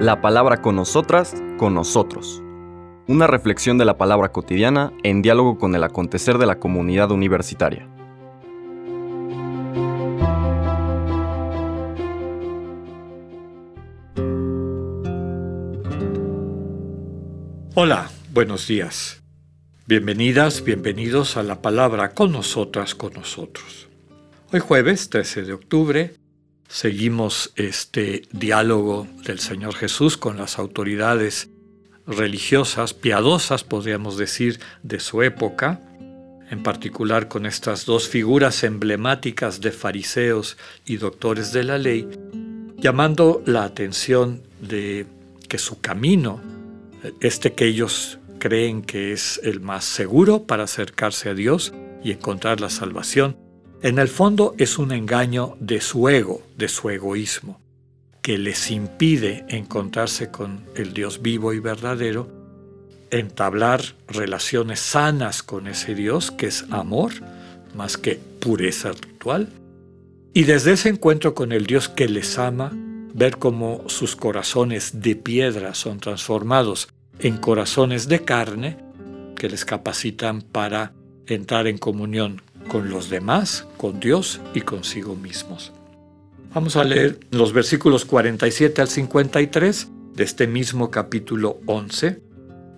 La palabra con nosotras, con nosotros. Una reflexión de la palabra cotidiana en diálogo con el acontecer de la comunidad universitaria. Hola, buenos días. Bienvenidas, bienvenidos a la palabra con nosotras, con nosotros. Hoy jueves 13 de octubre seguimos este diálogo del Señor Jesús con las autoridades religiosas, piadosas, podríamos decir, de su época, en particular con estas dos figuras emblemáticas de fariseos y doctores de la ley, llamando la atención de que su camino, este que ellos creen que es el más seguro para acercarse a Dios y encontrar la salvación, en el fondo es un engaño de su ego, de su egoísmo, que les impide encontrarse con el Dios vivo y verdadero, entablar relaciones sanas con ese Dios que es amor, más que pureza ritual, y desde ese encuentro con el Dios que les ama, ver cómo sus corazones de piedra son transformados en corazones de carne que les capacitan para entrar en comunión con los demás, con Dios y consigo mismos. Vamos a leer los versículos 47 al 53 de este mismo capítulo 11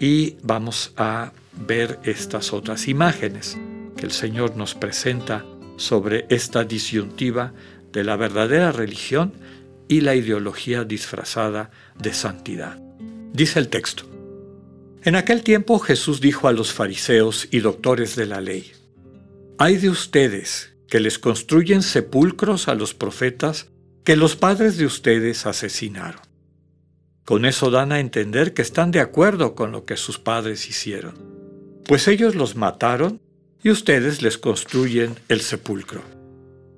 y vamos a ver estas otras imágenes que el Señor nos presenta sobre esta disyuntiva de la verdadera religión y la ideología disfrazada de santidad. Dice el texto. En aquel tiempo Jesús dijo a los fariseos y doctores de la ley, Hay de ustedes que les construyen sepulcros a los profetas que los padres de ustedes asesinaron. Con eso dan a entender que están de acuerdo con lo que sus padres hicieron, pues ellos los mataron y ustedes les construyen el sepulcro.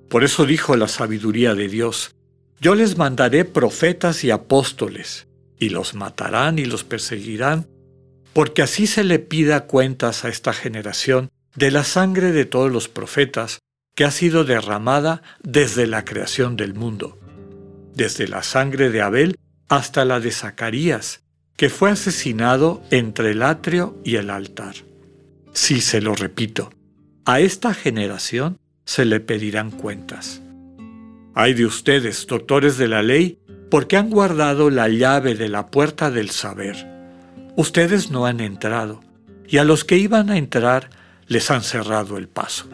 Por eso dijo la sabiduría de Dios, yo les mandaré profetas y apóstoles, y los matarán y los perseguirán porque así se le pida cuentas a esta generación de la sangre de todos los profetas que ha sido derramada desde la creación del mundo, desde la sangre de Abel hasta la de Zacarías, que fue asesinado entre el atrio y el altar. Sí, se lo repito, a esta generación se le pedirán cuentas. Hay de ustedes, doctores de la ley, porque han guardado la llave de la puerta del saber ustedes no han entrado, y a los que iban a entrar les han cerrado el paso.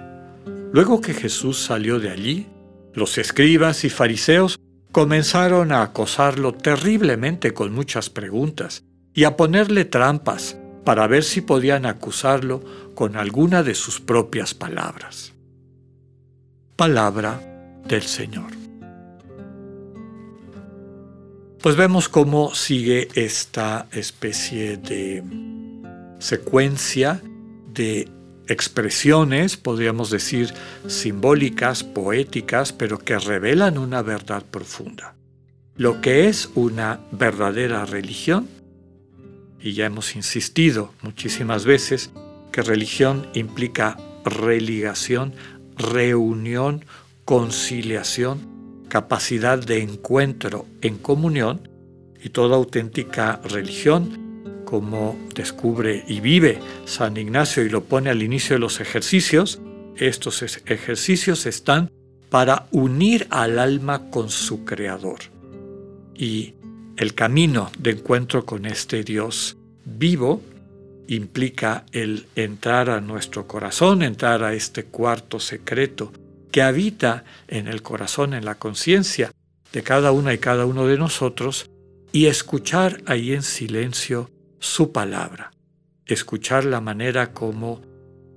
Luego que Jesús salió de allí, los escribas y fariseos comenzaron a acosarlo terriblemente con muchas preguntas y a ponerle trampas para ver si podían acusarlo con alguna de sus propias palabras. Palabra del Señor. pues vemos cómo sigue esta especie de secuencia de expresiones, podríamos decir, simbólicas, poéticas, pero que revelan una verdad profunda. Lo que es una verdadera religión, y ya hemos insistido muchísimas veces que religión implica religación, reunión, conciliación, capacidad de encuentro en comunión y toda auténtica religión, como descubre y vive San Ignacio y lo pone al inicio de los ejercicios, estos ejercicios están para unir al alma con su Creador. Y el camino de encuentro con este Dios vivo implica el entrar a nuestro corazón, entrar a este cuarto secreto que habita en el corazón, en la conciencia de cada una y cada uno de nosotros, y escuchar ahí en silencio su palabra, escuchar la manera como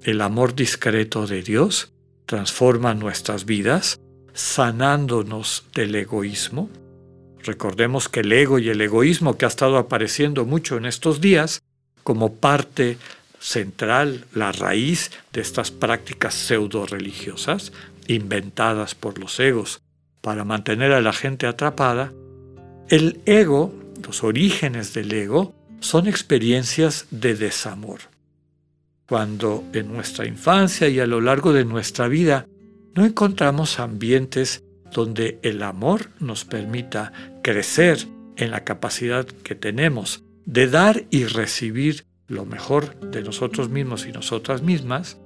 el amor discreto de Dios transforma nuestras vidas, sanándonos del egoísmo. Recordemos que el ego y el egoísmo que ha estado apareciendo mucho en estos días, como parte central, la raíz de estas prácticas pseudo religiosas, inventadas por los egos para mantener a la gente atrapada, el ego, los orígenes del ego, son experiencias de desamor. Cuando en nuestra infancia y a lo largo de nuestra vida no encontramos ambientes donde el amor nos permita crecer en la capacidad que tenemos de dar y recibir lo mejor de nosotros mismos y nosotras mismas,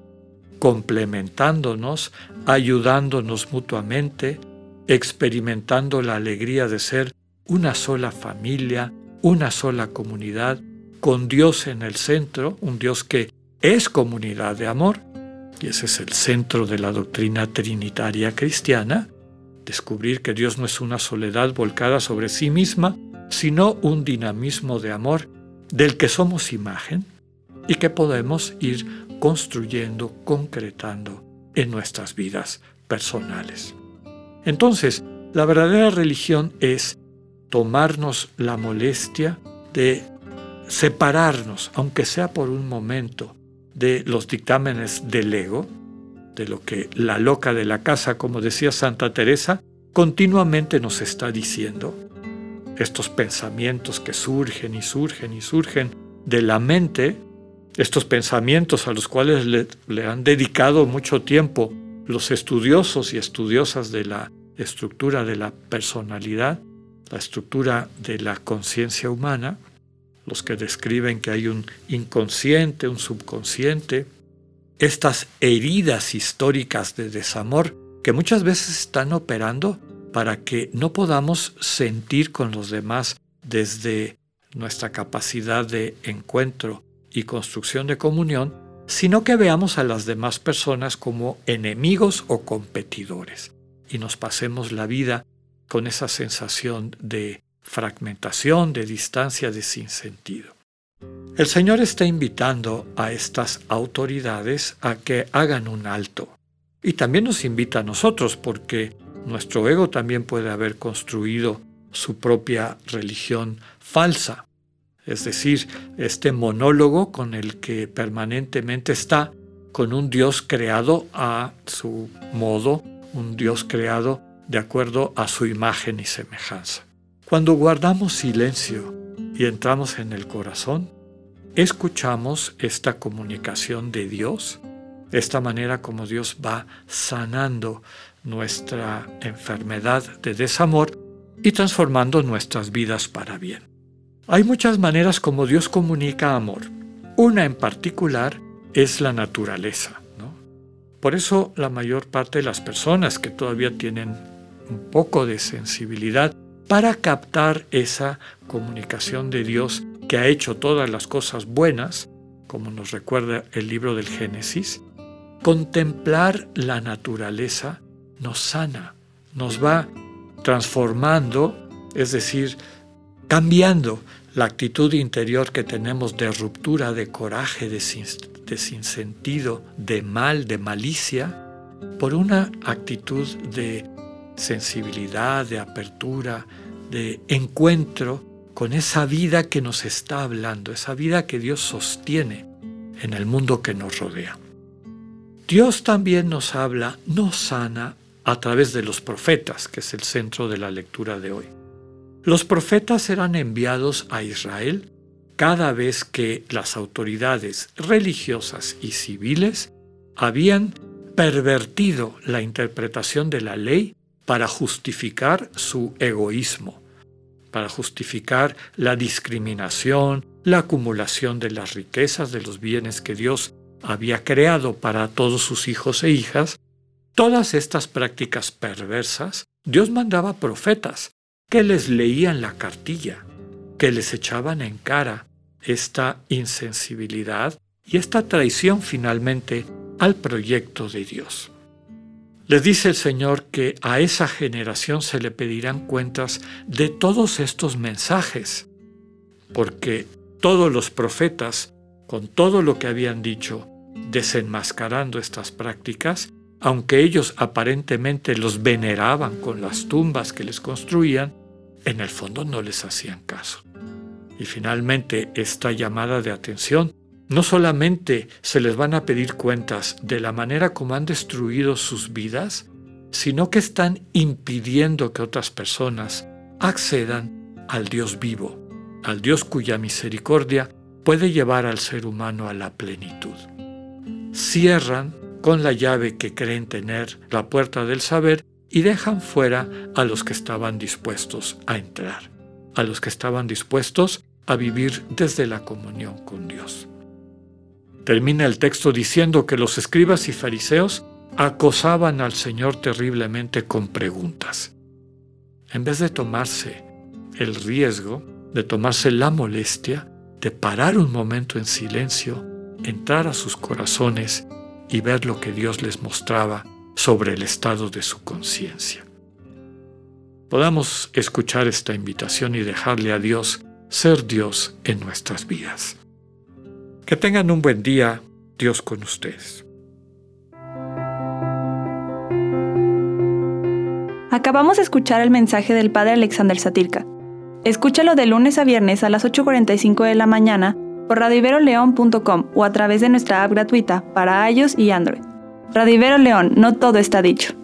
complementándonos, ayudándonos mutuamente, experimentando la alegría de ser una sola familia, una sola comunidad, con Dios en el centro, un Dios que es comunidad de amor, y ese es el centro de la doctrina trinitaria cristiana, descubrir que Dios no es una soledad volcada sobre sí misma, sino un dinamismo de amor del que somos imagen y que podemos ir construyendo, concretando en nuestras vidas personales. Entonces, la verdadera religión es tomarnos la molestia de separarnos, aunque sea por un momento, de los dictámenes del ego, de lo que la loca de la casa, como decía Santa Teresa, continuamente nos está diciendo. Estos pensamientos que surgen y surgen y surgen de la mente, estos pensamientos a los cuales le, le han dedicado mucho tiempo los estudiosos y estudiosas de la estructura de la personalidad, la estructura de la conciencia humana, los que describen que hay un inconsciente, un subconsciente, estas heridas históricas de desamor que muchas veces están operando para que no podamos sentir con los demás desde nuestra capacidad de encuentro y construcción de comunión, sino que veamos a las demás personas como enemigos o competidores. Y nos pasemos la vida con esa sensación de fragmentación, de distancia, de sinsentido. El Señor está invitando a estas autoridades a que hagan un alto. Y también nos invita a nosotros porque nuestro ego también puede haber construido su propia religión falsa. Es decir, este monólogo con el que permanentemente está con un Dios creado a su modo, un Dios creado de acuerdo a su imagen y semejanza. Cuando guardamos silencio y entramos en el corazón, escuchamos esta comunicación de Dios, esta manera como Dios va sanando nuestra enfermedad de desamor y transformando nuestras vidas para bien. Hay muchas maneras como Dios comunica amor. Una en particular es la naturaleza. Por eso la mayor parte de las personas que todavía tienen un poco de sensibilidad para captar esa comunicación de Dios que ha hecho todas las cosas buenas, como nos recuerda el libro del Génesis, contemplar la naturaleza nos sana, nos va transformando, es decir, cambiando la actitud interior que tenemos de ruptura, de coraje, de, de sinsentido, de mal, de malicia, por una actitud de sensibilidad, de apertura, de encuentro con esa vida que nos está hablando, esa vida que Dios sostiene en el mundo que nos rodea. Dios también nos habla, nos sana a través de los profetas, que es el centro de la lectura de hoy. Los profetas eran enviados a Israel cada vez que las autoridades religiosas y civiles habían pervertido la interpretación de la ley para justificar su egoísmo, para justificar la discriminación, la acumulación de las riquezas, de los bienes que Dios había creado para todos sus hijos e hijas, todas estas prácticas perversas, Dios mandaba profetas que les leían la cartilla, que les echaban en cara esta insensibilidad y esta traición finalmente al proyecto de Dios. Les dice el Señor que a esa generación se le pedirán cuentas de todos estos mensajes, porque todos los profetas, con todo lo que habían dicho, desenmascarando estas prácticas, aunque ellos aparentemente los veneraban con las tumbas que les construían, en el fondo no les hacían caso. Y finalmente esta llamada de atención no solamente se les van a pedir cuentas de la manera como han destruido sus vidas, sino que están impidiendo que otras personas accedan al Dios vivo, al Dios cuya misericordia puede llevar al ser humano a la plenitud. Cierran con la llave que creen tener la puerta del saber y dejan fuera a los que estaban dispuestos a entrar, a los que estaban dispuestos a vivir desde la comunión con Dios. Termina el texto diciendo que los escribas y fariseos acosaban al Señor terriblemente con preguntas. En vez de tomarse el riesgo, de tomarse la molestia, de parar un momento en silencio, entrar a sus corazones y ver lo que Dios les mostraba sobre el estado de su conciencia. Podamos escuchar esta invitación y dejarle a Dios ser Dios en nuestras vidas. Que tengan un buen día, Dios con ustedes. Acabamos de escuchar el mensaje del Padre Alexander Satirka. Escúchalo de lunes a viernes a las 8.45 de la mañana por radiveroleón.com o a través de nuestra app gratuita para iOS y Android. Radivero León, no todo está dicho.